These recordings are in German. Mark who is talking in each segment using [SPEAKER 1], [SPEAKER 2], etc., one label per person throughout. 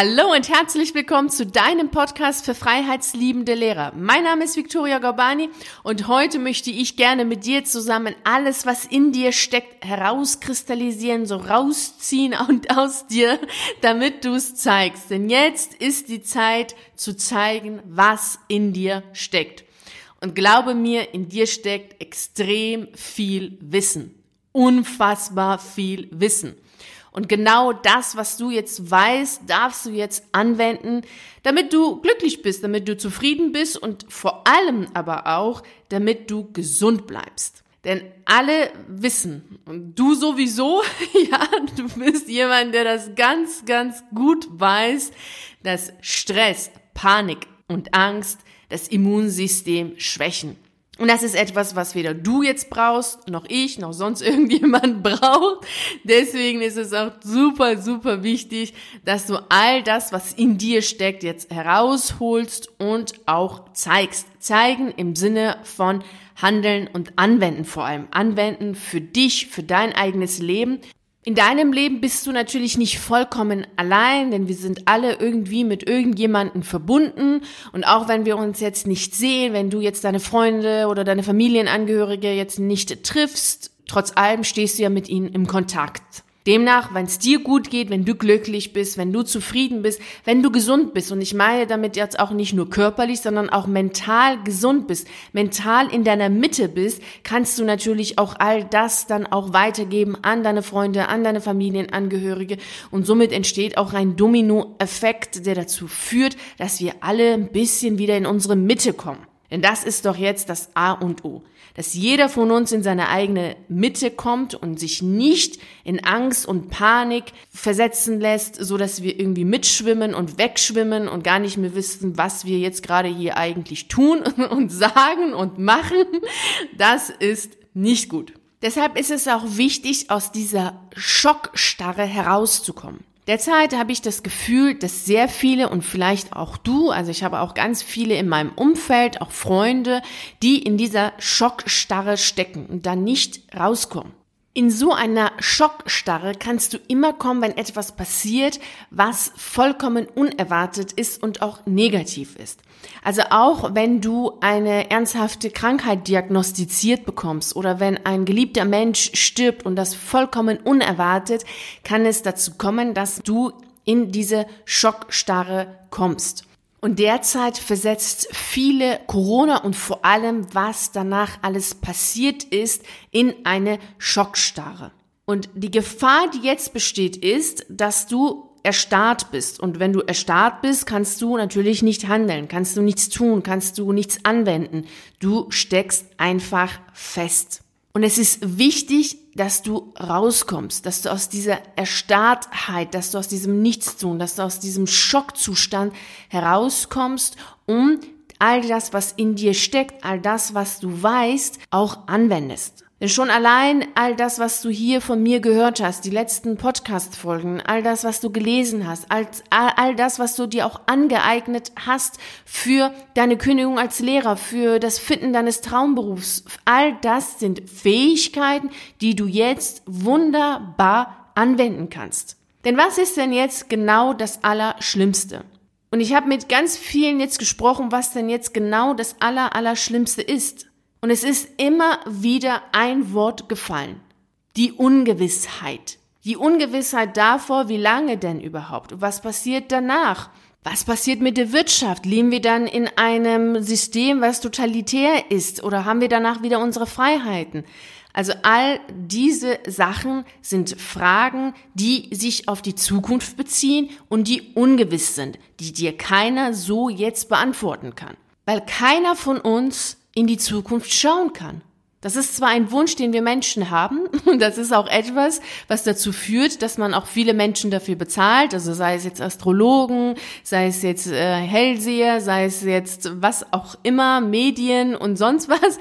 [SPEAKER 1] Hallo und herzlich willkommen zu deinem Podcast für freiheitsliebende Lehrer. Mein Name ist Victoria Gorbani und heute möchte ich gerne mit dir zusammen alles, was in dir steckt, herauskristallisieren, so rausziehen und aus dir, damit du es zeigst. Denn jetzt ist die Zeit zu zeigen, was in dir steckt. Und glaube mir, in dir steckt extrem viel Wissen. Unfassbar viel Wissen. Und genau das, was du jetzt weißt, darfst du jetzt anwenden, damit du glücklich bist, damit du zufrieden bist und vor allem aber auch, damit du gesund bleibst. Denn alle wissen, und du sowieso, ja, du bist jemand, der das ganz, ganz gut weiß, dass Stress, Panik und Angst das Immunsystem schwächen. Und das ist etwas, was weder du jetzt brauchst, noch ich, noch sonst irgendjemand braucht. Deswegen ist es auch super, super wichtig, dass du all das, was in dir steckt, jetzt herausholst und auch zeigst. Zeigen im Sinne von Handeln und Anwenden vor allem. Anwenden für dich, für dein eigenes Leben in deinem Leben bist du natürlich nicht vollkommen allein, denn wir sind alle irgendwie mit irgendjemanden verbunden. Und auch wenn wir uns jetzt nicht sehen, wenn du jetzt deine Freunde oder deine Familienangehörige jetzt nicht triffst, trotz allem stehst du ja mit ihnen im Kontakt. Demnach, wenn es dir gut geht, wenn du glücklich bist, wenn du zufrieden bist, wenn du gesund bist, und ich meine damit jetzt auch nicht nur körperlich, sondern auch mental gesund bist, mental in deiner Mitte bist, kannst du natürlich auch all das dann auch weitergeben an deine Freunde, an deine Familienangehörige und somit entsteht auch ein Domino-Effekt, der dazu führt, dass wir alle ein bisschen wieder in unsere Mitte kommen. Denn das ist doch jetzt das A und O. Dass jeder von uns in seine eigene Mitte kommt und sich nicht in Angst und Panik versetzen lässt, so dass wir irgendwie mitschwimmen und wegschwimmen und gar nicht mehr wissen, was wir jetzt gerade hier eigentlich tun und sagen und machen. Das ist nicht gut. Deshalb ist es auch wichtig, aus dieser Schockstarre herauszukommen. Derzeit habe ich das Gefühl, dass sehr viele und vielleicht auch du, also ich habe auch ganz viele in meinem Umfeld, auch Freunde, die in dieser Schockstarre stecken und da nicht rauskommen. In so einer Schockstarre kannst du immer kommen, wenn etwas passiert, was vollkommen unerwartet ist und auch negativ ist. Also auch wenn du eine ernsthafte Krankheit diagnostiziert bekommst oder wenn ein geliebter Mensch stirbt und das vollkommen unerwartet, kann es dazu kommen, dass du in diese Schockstarre kommst. Und derzeit versetzt viele Corona und vor allem, was danach alles passiert ist, in eine Schockstarre. Und die Gefahr, die jetzt besteht, ist, dass du erstarrt bist. Und wenn du erstarrt bist, kannst du natürlich nicht handeln, kannst du nichts tun, kannst du nichts anwenden. Du steckst einfach fest. Und es ist wichtig, dass du rauskommst, dass du aus dieser Erstarrtheit, dass du aus diesem Nichtstun, dass du aus diesem Schockzustand herauskommst, um all das, was in dir steckt, all das, was du weißt, auch anwendest. Denn schon allein all das, was du hier von mir gehört hast, die letzten Podcast-Folgen, all das, was du gelesen hast, all, all das, was du dir auch angeeignet hast für deine Kündigung als Lehrer, für das Finden deines Traumberufs, all das sind Fähigkeiten, die du jetzt wunderbar anwenden kannst. Denn was ist denn jetzt genau das Allerschlimmste? Und ich habe mit ganz vielen jetzt gesprochen, was denn jetzt genau das Aller, Allerschlimmste ist. Und es ist immer wieder ein Wort gefallen. Die Ungewissheit. Die Ungewissheit davor, wie lange denn überhaupt? Was passiert danach? Was passiert mit der Wirtschaft? Leben wir dann in einem System, was totalitär ist? Oder haben wir danach wieder unsere Freiheiten? Also all diese Sachen sind Fragen, die sich auf die Zukunft beziehen und die ungewiss sind, die dir keiner so jetzt beantworten kann. Weil keiner von uns in die Zukunft schauen kann. Das ist zwar ein Wunsch, den wir Menschen haben, und das ist auch etwas, was dazu führt, dass man auch viele Menschen dafür bezahlt, also sei es jetzt Astrologen, sei es jetzt äh, Hellseher, sei es jetzt was auch immer, Medien und sonst was,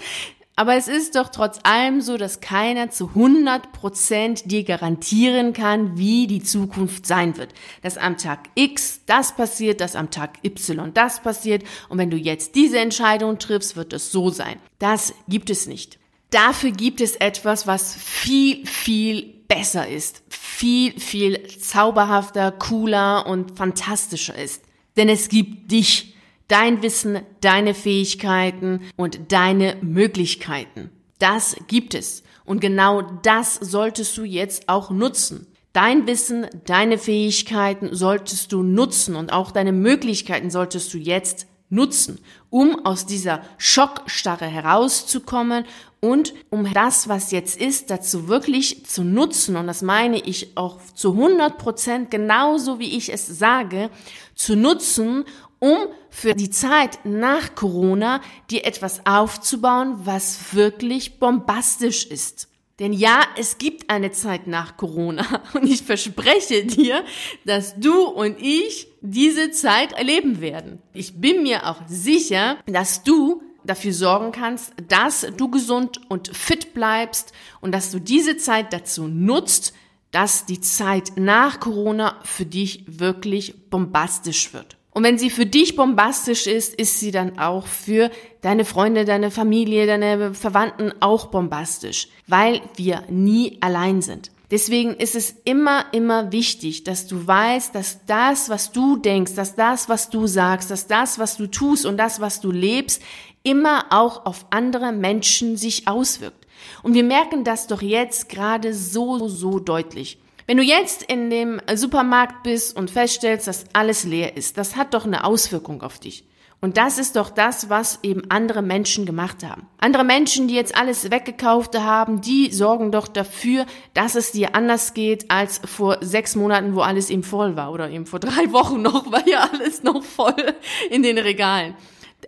[SPEAKER 1] aber es ist doch trotz allem so, dass keiner zu 100 Prozent dir garantieren kann, wie die Zukunft sein wird. Dass am Tag X das passiert, dass am Tag Y das passiert und wenn du jetzt diese Entscheidung triffst, wird es so sein. Das gibt es nicht. Dafür gibt es etwas, was viel, viel besser ist, viel, viel zauberhafter, cooler und fantastischer ist. Denn es gibt dich, dein Wissen, deine Fähigkeiten und deine Möglichkeiten. Das gibt es. Und genau das solltest du jetzt auch nutzen. Dein Wissen, deine Fähigkeiten solltest du nutzen und auch deine Möglichkeiten solltest du jetzt nutzen, um aus dieser Schockstarre herauszukommen und um das, was jetzt ist, dazu wirklich zu nutzen. Und das meine ich auch zu 100 Prozent genauso, wie ich es sage, zu nutzen, um für die Zeit nach Corona dir etwas aufzubauen, was wirklich bombastisch ist. Denn ja, es gibt eine Zeit nach Corona und ich verspreche dir, dass du und ich diese Zeit erleben werden. Ich bin mir auch sicher, dass du dafür sorgen kannst, dass du gesund und fit bleibst und dass du diese Zeit dazu nutzt, dass die Zeit nach Corona für dich wirklich bombastisch wird. Und wenn sie für dich bombastisch ist, ist sie dann auch für deine Freunde, deine Familie, deine Verwandten auch bombastisch, weil wir nie allein sind. Deswegen ist es immer, immer wichtig, dass du weißt, dass das, was du denkst, dass das, was du sagst, dass das, was du tust und das, was du lebst, immer auch auf andere Menschen sich auswirkt. Und wir merken das doch jetzt gerade so, so deutlich. Wenn du jetzt in dem Supermarkt bist und feststellst, dass alles leer ist, das hat doch eine Auswirkung auf dich. Und das ist doch das, was eben andere Menschen gemacht haben. Andere Menschen, die jetzt alles weggekauft haben, die sorgen doch dafür, dass es dir anders geht als vor sechs Monaten, wo alles eben voll war. Oder eben vor drei Wochen noch, war ja alles noch voll in den Regalen.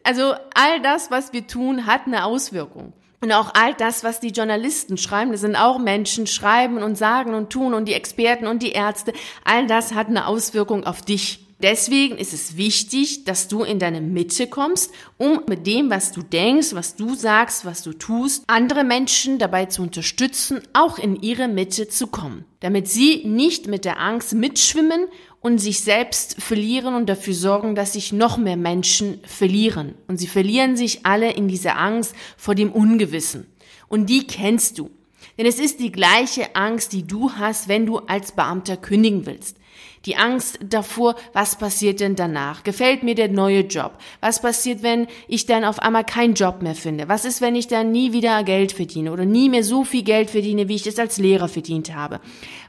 [SPEAKER 1] Also all das, was wir tun, hat eine Auswirkung. Und auch all das, was die Journalisten schreiben, das sind auch Menschen, schreiben und sagen und tun und die Experten und die Ärzte, all das hat eine Auswirkung auf dich. Deswegen ist es wichtig, dass du in deine Mitte kommst, um mit dem, was du denkst, was du sagst, was du tust, andere Menschen dabei zu unterstützen, auch in ihre Mitte zu kommen, damit sie nicht mit der Angst mitschwimmen und sich selbst verlieren und dafür sorgen, dass sich noch mehr Menschen verlieren. Und sie verlieren sich alle in dieser Angst vor dem Ungewissen. Und die kennst du. Denn es ist die gleiche Angst, die du hast, wenn du als Beamter kündigen willst. Die Angst davor, was passiert denn danach? Gefällt mir der neue Job? Was passiert, wenn ich dann auf einmal keinen Job mehr finde? Was ist, wenn ich dann nie wieder Geld verdiene oder nie mehr so viel Geld verdiene, wie ich es als Lehrer verdient habe?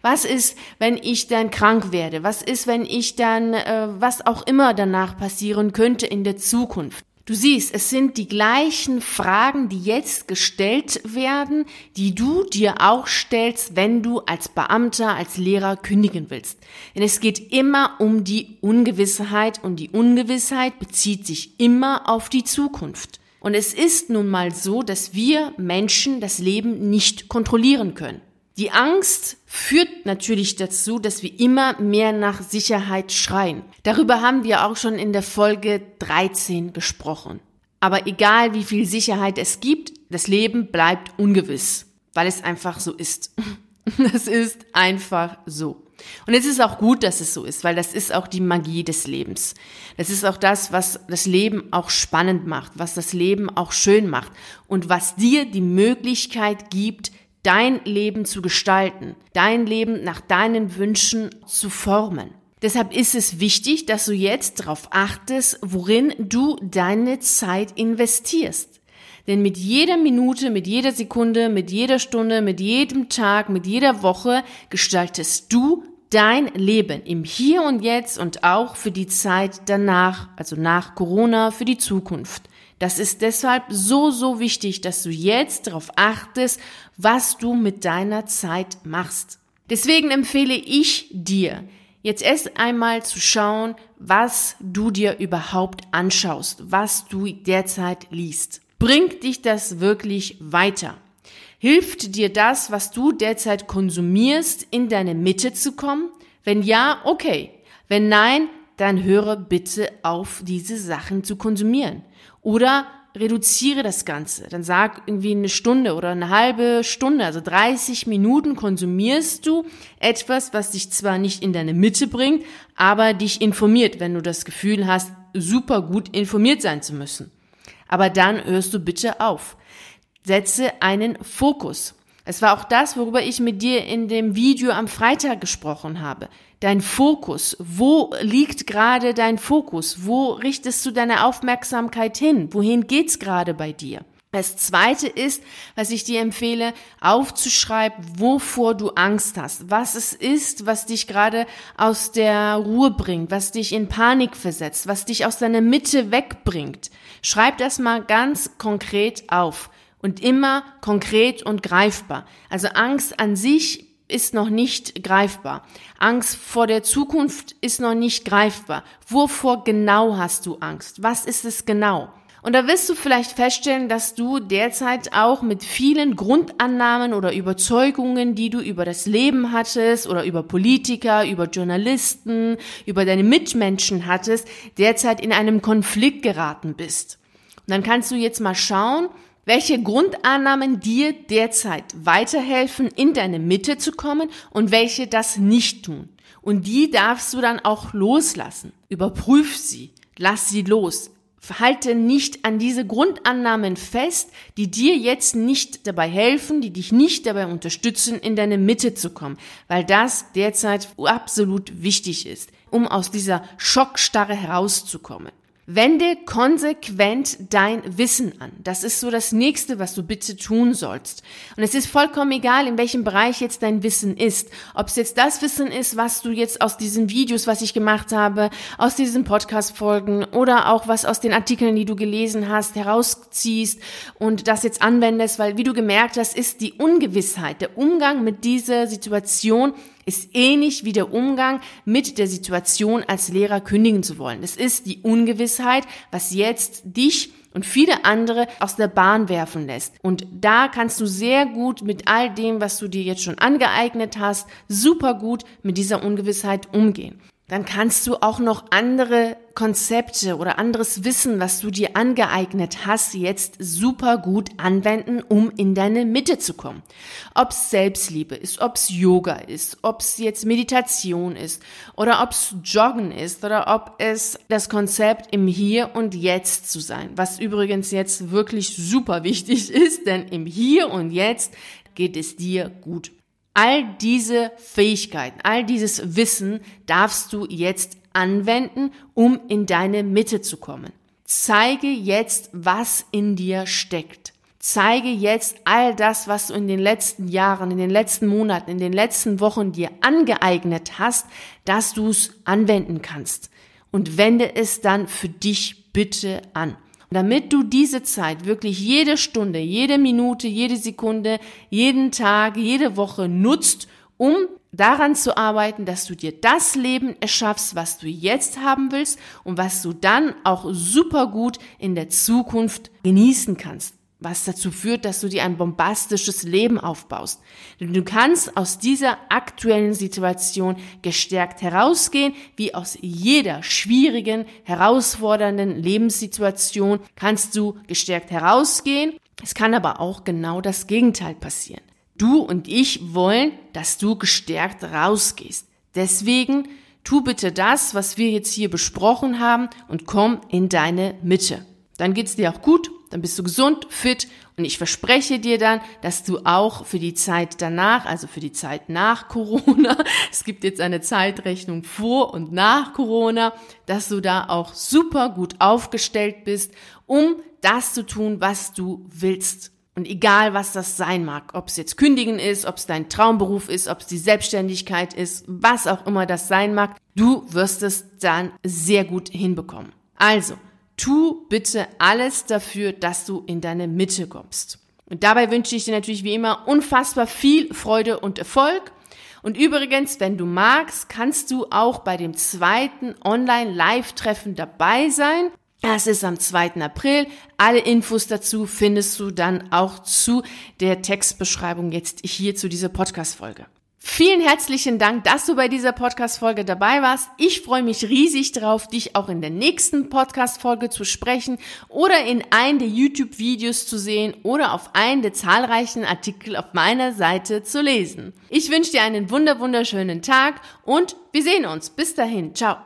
[SPEAKER 1] Was ist, wenn ich dann krank werde? Was ist, wenn ich dann, äh, was auch immer danach passieren könnte in der Zukunft? Du siehst, es sind die gleichen Fragen, die jetzt gestellt werden, die du dir auch stellst, wenn du als Beamter, als Lehrer kündigen willst. Denn es geht immer um die Ungewissheit und die Ungewissheit bezieht sich immer auf die Zukunft. Und es ist nun mal so, dass wir Menschen das Leben nicht kontrollieren können. Die Angst führt natürlich dazu, dass wir immer mehr nach Sicherheit schreien. Darüber haben wir auch schon in der Folge 13 gesprochen. Aber egal wie viel Sicherheit es gibt, das Leben bleibt ungewiss, weil es einfach so ist. Das ist einfach so. Und es ist auch gut, dass es so ist, weil das ist auch die Magie des Lebens. Das ist auch das, was das Leben auch spannend macht, was das Leben auch schön macht und was dir die Möglichkeit gibt, dein Leben zu gestalten, dein Leben nach deinen Wünschen zu formen. Deshalb ist es wichtig, dass du jetzt darauf achtest, worin du deine Zeit investierst. Denn mit jeder Minute, mit jeder Sekunde, mit jeder Stunde, mit jedem Tag, mit jeder Woche gestaltest du dein Leben im Hier und Jetzt und auch für die Zeit danach, also nach Corona, für die Zukunft. Das ist deshalb so, so wichtig, dass du jetzt darauf achtest, was du mit deiner Zeit machst. Deswegen empfehle ich dir, jetzt erst einmal zu schauen, was du dir überhaupt anschaust, was du derzeit liest. Bringt dich das wirklich weiter? Hilft dir das, was du derzeit konsumierst, in deine Mitte zu kommen? Wenn ja, okay. Wenn nein, dann höre bitte auf, diese Sachen zu konsumieren. Oder reduziere das Ganze. Dann sag irgendwie eine Stunde oder eine halbe Stunde, also 30 Minuten konsumierst du etwas, was dich zwar nicht in deine Mitte bringt, aber dich informiert, wenn du das Gefühl hast, super gut informiert sein zu müssen. Aber dann hörst du bitte auf. Setze einen Fokus. Es war auch das, worüber ich mit dir in dem Video am Freitag gesprochen habe. Dein Fokus. Wo liegt gerade dein Fokus? Wo richtest du deine Aufmerksamkeit hin? Wohin geht's gerade bei dir? Das zweite ist, was ich dir empfehle, aufzuschreiben, wovor du Angst hast, was es ist, was dich gerade aus der Ruhe bringt, was dich in Panik versetzt, was dich aus deiner Mitte wegbringt. Schreib das mal ganz konkret auf und immer konkret und greifbar. Also Angst an sich ist noch nicht greifbar. Angst vor der Zukunft ist noch nicht greifbar. Wovor genau hast du Angst? Was ist es genau? Und da wirst du vielleicht feststellen, dass du derzeit auch mit vielen Grundannahmen oder Überzeugungen, die du über das Leben hattest oder über Politiker, über Journalisten, über deine Mitmenschen hattest, derzeit in einem Konflikt geraten bist. Und dann kannst du jetzt mal schauen, welche Grundannahmen dir derzeit weiterhelfen, in deine Mitte zu kommen und welche das nicht tun. Und die darfst du dann auch loslassen. Überprüf sie. Lass sie los halte nicht an diese Grundannahmen fest, die dir jetzt nicht dabei helfen, die dich nicht dabei unterstützen, in deine Mitte zu kommen, weil das derzeit absolut wichtig ist, um aus dieser Schockstarre herauszukommen. Wende konsequent dein Wissen an. Das ist so das nächste, was du bitte tun sollst. Und es ist vollkommen egal, in welchem Bereich jetzt dein Wissen ist. Ob es jetzt das Wissen ist, was du jetzt aus diesen Videos, was ich gemacht habe, aus diesen Podcast-Folgen oder auch was aus den Artikeln, die du gelesen hast, herausziehst und das jetzt anwendest, weil wie du gemerkt hast, ist die Ungewissheit, der Umgang mit dieser Situation ist ähnlich wie der Umgang mit der Situation als Lehrer kündigen zu wollen. Es ist die Ungewissheit, was jetzt dich und viele andere aus der Bahn werfen lässt. Und da kannst du sehr gut mit all dem, was du dir jetzt schon angeeignet hast, super gut mit dieser Ungewissheit umgehen dann kannst du auch noch andere Konzepte oder anderes Wissen, was du dir angeeignet hast, jetzt super gut anwenden, um in deine Mitte zu kommen. Ob es Selbstliebe ist, ob es Yoga ist, ob es jetzt Meditation ist oder ob es Joggen ist oder ob es das Konzept im Hier und Jetzt zu sein, was übrigens jetzt wirklich super wichtig ist, denn im Hier und Jetzt geht es dir gut. All diese Fähigkeiten, all dieses Wissen darfst du jetzt anwenden, um in deine Mitte zu kommen. Zeige jetzt, was in dir steckt. Zeige jetzt all das, was du in den letzten Jahren, in den letzten Monaten, in den letzten Wochen dir angeeignet hast, dass du es anwenden kannst. Und wende es dann für dich bitte an damit du diese Zeit wirklich jede Stunde, jede Minute, jede Sekunde, jeden Tag, jede Woche nutzt, um daran zu arbeiten, dass du dir das Leben erschaffst, was du jetzt haben willst und was du dann auch super gut in der Zukunft genießen kannst was dazu führt, dass du dir ein bombastisches Leben aufbaust. Du kannst aus dieser aktuellen Situation gestärkt herausgehen, wie aus jeder schwierigen, herausfordernden Lebenssituation kannst du gestärkt herausgehen. Es kann aber auch genau das Gegenteil passieren. Du und ich wollen, dass du gestärkt rausgehst. Deswegen tu bitte das, was wir jetzt hier besprochen haben und komm in deine Mitte. Dann geht's dir auch gut dann bist du gesund, fit und ich verspreche dir dann, dass du auch für die Zeit danach, also für die Zeit nach Corona, es gibt jetzt eine Zeitrechnung vor und nach Corona, dass du da auch super gut aufgestellt bist, um das zu tun, was du willst. Und egal, was das sein mag, ob es jetzt kündigen ist, ob es dein Traumberuf ist, ob es die Selbstständigkeit ist, was auch immer das sein mag, du wirst es dann sehr gut hinbekommen. Also, tu bitte alles dafür, dass du in deine Mitte kommst. Und dabei wünsche ich dir natürlich wie immer unfassbar viel Freude und Erfolg. Und übrigens, wenn du magst, kannst du auch bei dem zweiten Online-Live-Treffen dabei sein. Das ist am 2. April. Alle Infos dazu findest du dann auch zu der Textbeschreibung jetzt hier zu dieser Podcast-Folge. Vielen herzlichen Dank, dass du bei dieser Podcast-Folge dabei warst. Ich freue mich riesig darauf, dich auch in der nächsten Podcast-Folge zu sprechen oder in einen der YouTube-Videos zu sehen oder auf einen der zahlreichen Artikel auf meiner Seite zu lesen. Ich wünsche dir einen wunder wunderschönen Tag und wir sehen uns. Bis dahin. Ciao.